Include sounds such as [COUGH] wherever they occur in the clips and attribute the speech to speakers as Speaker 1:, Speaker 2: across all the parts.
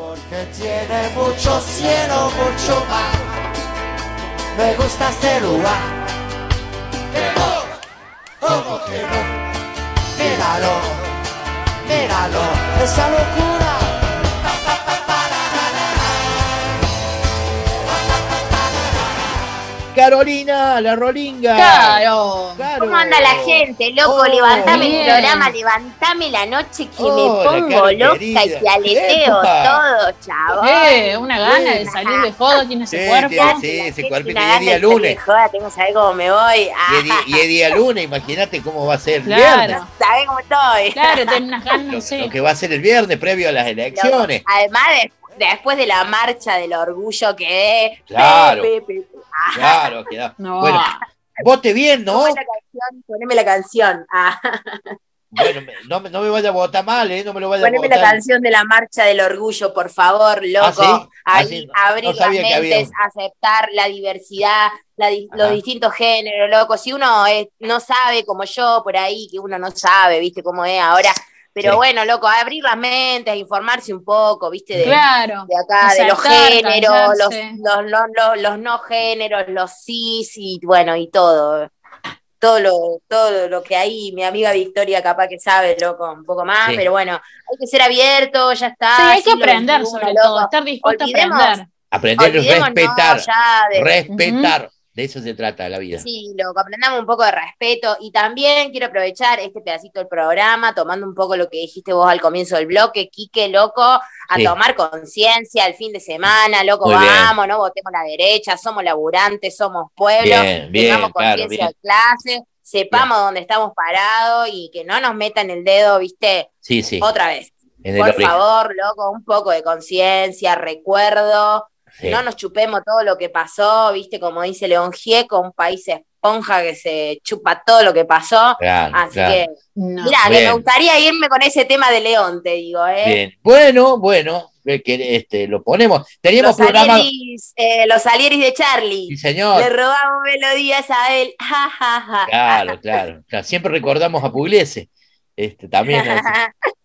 Speaker 1: Porque tiene mucho cielo, mucho mar. Me gusta este lugar. Que no, como que no. Míralo, míralo, esa locura.
Speaker 2: Carolina, la rolinga.
Speaker 3: Claro.
Speaker 2: Claro.
Speaker 4: ¿Cómo anda la gente, loco?
Speaker 2: Oh,
Speaker 4: levantame
Speaker 3: bien.
Speaker 4: el programa, levantame la noche que me pongo loca
Speaker 2: querida.
Speaker 4: y te aleteo
Speaker 2: Epa.
Speaker 4: todo, chaval.
Speaker 3: Eh, una gana de salir de joda tiene ese
Speaker 2: Sí,
Speaker 3: cuerpo.
Speaker 2: tiene- sí, ese cuerpito. Y es día
Speaker 4: de
Speaker 2: lunes.
Speaker 4: salir de joda, tengo que saber cómo me voy.
Speaker 2: Y es, día, y es día lunes, imagínate cómo va a ser
Speaker 3: Claro.
Speaker 2: viernes.
Speaker 4: ¿Sabés cómo estoy?
Speaker 3: Claro, [LAUGHS] tenés unas ganas,
Speaker 2: Lo,
Speaker 3: no sé.
Speaker 2: lo que va a ser el viernes previo a las elecciones.
Speaker 4: Además, de- después de la marcha del orgullo que es.
Speaker 2: Claro.
Speaker 4: Pe, pe, pe. Ah,
Speaker 2: Claro, queda. [LAUGHS]
Speaker 3: No.
Speaker 2: Bueno, vote bien, ¿no?
Speaker 4: ¿cómo es la canción? Poneme la canción. Ah,
Speaker 2: Bueno, no, me- no me vaya a votar mal, ¿eh? No me lo vaya a
Speaker 4: poneme la
Speaker 2: votar.
Speaker 4: canción de la marcha del orgullo, por favor, loco.
Speaker 2: ¿Ah, sí? Ah,
Speaker 4: Ahí,
Speaker 2: sí, no-
Speaker 4: abrir
Speaker 2: no
Speaker 4: las mentes, aceptar la diversidad, la di-
Speaker 2: Ajá.
Speaker 4: los distintos géneros, loco. Si uno es- no sabe como yo por ahí, que uno no sabe, viste cómo es ahora. Pero
Speaker 2: Sí.
Speaker 4: bueno, loco, abrir las mentes, informarse un poco, viste, de,
Speaker 3: Claro.
Speaker 4: de acá, de los géneros, los, los, los, los- los no géneros, los cis y bueno, y todo. Todo lo, todo lo que hay, mi amiga Victoria capaz que sabe, loco, un poco más,
Speaker 2: Sí.
Speaker 4: pero bueno, hay que ser abierto, ya está.
Speaker 3: Sí, hay que aprender sobre
Speaker 4: loco.
Speaker 3: todo, estar dispuesto
Speaker 4: Olvidemos-
Speaker 3: a aprender.
Speaker 2: Aprender respetar.
Speaker 4: ya de-
Speaker 2: Respetar. De eso se trata la vida.
Speaker 4: Sí, loco, aprendamos un poco de respeto y también quiero aprovechar este pedacito del programa, tomando un poco lo que dijiste vos al comienzo del bloque, Quique, loco, a
Speaker 2: Sí.
Speaker 4: tomar conciencia el fin de semana, loco,
Speaker 2: Muy bien.
Speaker 4: vamos, no votemos la derecha, somos laburantes, somos pueblo,
Speaker 2: Bien, bien,
Speaker 4: tengamos
Speaker 2: claro,
Speaker 4: conciencia de clase, sepamos dónde estamos parados y que no nos metan el dedo, viste,
Speaker 2: Sí, sí.
Speaker 4: otra vez. Por favor, loco, un poco de conciencia, recuerdo,
Speaker 2: Sí.
Speaker 4: no nos chupemos todo lo que pasó, viste, como dice León Gieco, un país esponja que se chupa todo lo que pasó.
Speaker 2: Claro,
Speaker 4: Así
Speaker 2: claro.
Speaker 4: que,
Speaker 3: No.
Speaker 4: mira, que me gustaría irme con ese tema de León, te digo, ¿eh?
Speaker 2: Bien. Bueno, bueno, que este, lo ponemos. Teníamos
Speaker 4: Los
Speaker 2: programa.
Speaker 4: Salieris, eh, los Salieris de Charlie.
Speaker 2: Sí, señor.
Speaker 4: Le robamos melodías a él. Ja, ja, ja.
Speaker 2: Claro, claro, claro. Siempre recordamos a Pugliese. Este, también. [LAUGHS]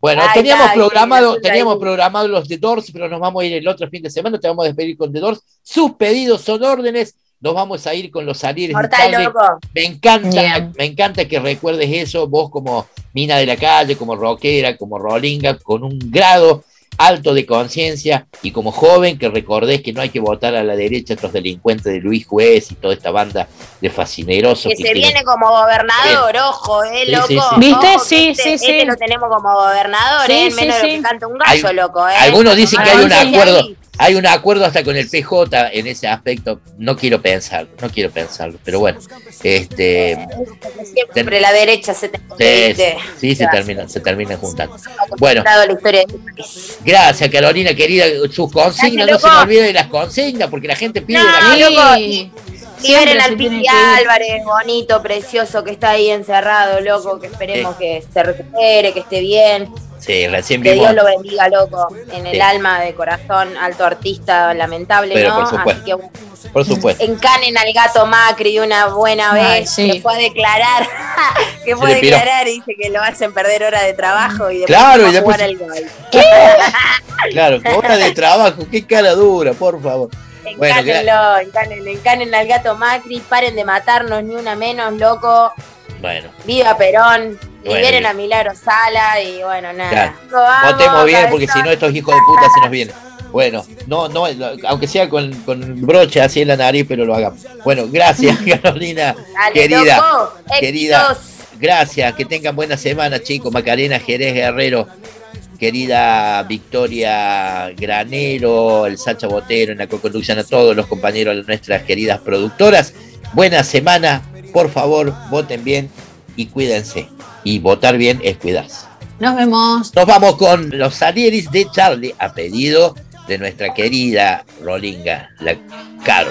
Speaker 2: Bueno, teníamos programado, teníamos programado los The Doors, pero nos vamos a ir el otro fin de semana, te vamos a despedir con The Doors. Sus pedidos son órdenes, nos vamos a ir con los salires de. Me encanta,
Speaker 3: Bien.
Speaker 2: me encanta que recuerdes eso, vos como mina de la calle, como rockera, como rolinga, con un grado alto de conciencia y como joven que recordés que no hay que votar a la derecha estos delincuentes de Luis Juez y toda esta banda de fascinerosos
Speaker 4: Que se
Speaker 2: quieren-
Speaker 4: viene como gobernador, ojo, eh,
Speaker 2: Sí,
Speaker 4: loco.
Speaker 2: sí, sí.
Speaker 3: ¿Viste?
Speaker 4: Ojo, que
Speaker 3: Sí,
Speaker 4: este,
Speaker 3: sí,
Speaker 4: este
Speaker 3: sí.
Speaker 4: lo tenemos como gobernador,
Speaker 3: Sí,
Speaker 4: eh,
Speaker 3: sí,
Speaker 4: menos de lo
Speaker 3: sí.
Speaker 4: que canta un gallo,
Speaker 2: Al-
Speaker 4: loco, eh.
Speaker 2: algunos dicen que hay un acuerdo. Hay un acuerdo hasta con el PJ en ese aspecto. No quiero pensarlo, no quiero pensarlo. Pero bueno, este,
Speaker 4: Siempre la derecha se te
Speaker 2: sí, sí, se terminan, se terminan juntando. Bueno,
Speaker 4: este
Speaker 2: gracias Carolina querida. Sus consignas, no se me olvide de las consignas, porque la gente pide.
Speaker 4: No,
Speaker 2: la-
Speaker 4: loco.
Speaker 3: Sí.
Speaker 4: Liberen al Piti. Álvarez, bonito, precioso, que está ahí encerrado, loco, que esperemos que se recupere, que esté bien,
Speaker 2: Sí, recién
Speaker 4: que
Speaker 2: vimos.
Speaker 4: Dios lo bendiga, loco, en el
Speaker 2: Sí.
Speaker 4: alma de corazón, alto artista, lamentable,
Speaker 2: Pero
Speaker 4: ¿no?
Speaker 2: por supuesto.
Speaker 4: Así que
Speaker 2: Por supuesto.
Speaker 4: encanen al gato Macri de una buena
Speaker 3: Ay,
Speaker 4: vez,
Speaker 3: sí.
Speaker 4: que fue a declarar, [LAUGHS] que fue a declarar y dice que lo hacen perder hora de trabajo y después
Speaker 2: Claro,
Speaker 4: va
Speaker 2: y después-
Speaker 4: jugar el gol. [LAUGHS]
Speaker 2: Claro, hora de trabajo, qué cara dura, por favor. Bueno,
Speaker 4: Encánenlo, encanen, encanen al gato Macri, paren de matarnos ni una menos, loco.
Speaker 2: Bueno,
Speaker 4: Viva Perón,
Speaker 2: Bueno,
Speaker 4: liberen a Milagro Sala y bueno, nada.
Speaker 2: Claro. Votemos bien, porque si no, estos hijos de puta se nos vienen. Bueno, no, no, aunque sea con, con broche así en la nariz, pero lo hagamos. Bueno, gracias, [LAUGHS] Carolina.
Speaker 4: Dale,
Speaker 2: querida,
Speaker 4: loco,
Speaker 2: querida.
Speaker 4: éxitos.
Speaker 2: Gracias, que tengan buena semana, chicos. Macarena Jerez Guerrero, querida Victoria Granero, el Sacha Botero, en la co-conducción a todos los compañeros de nuestras queridas productoras. Buena semana, por favor, voten bien y cuídense. Y votar bien es cuidarse.
Speaker 3: Nos vemos.
Speaker 2: Nos vamos con los Salieris de Charlie, a pedido de nuestra querida Rolinga, la Caro.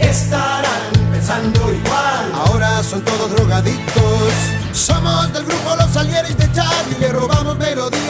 Speaker 5: Estarán pensando igual, ahora son todos drogadictos. Somos del grupo Los Salieres de Charlie, le robamos melodías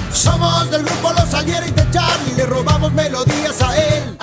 Speaker 5: Somos del grupo Los Salieres de Charlie, le robamos melodías a él.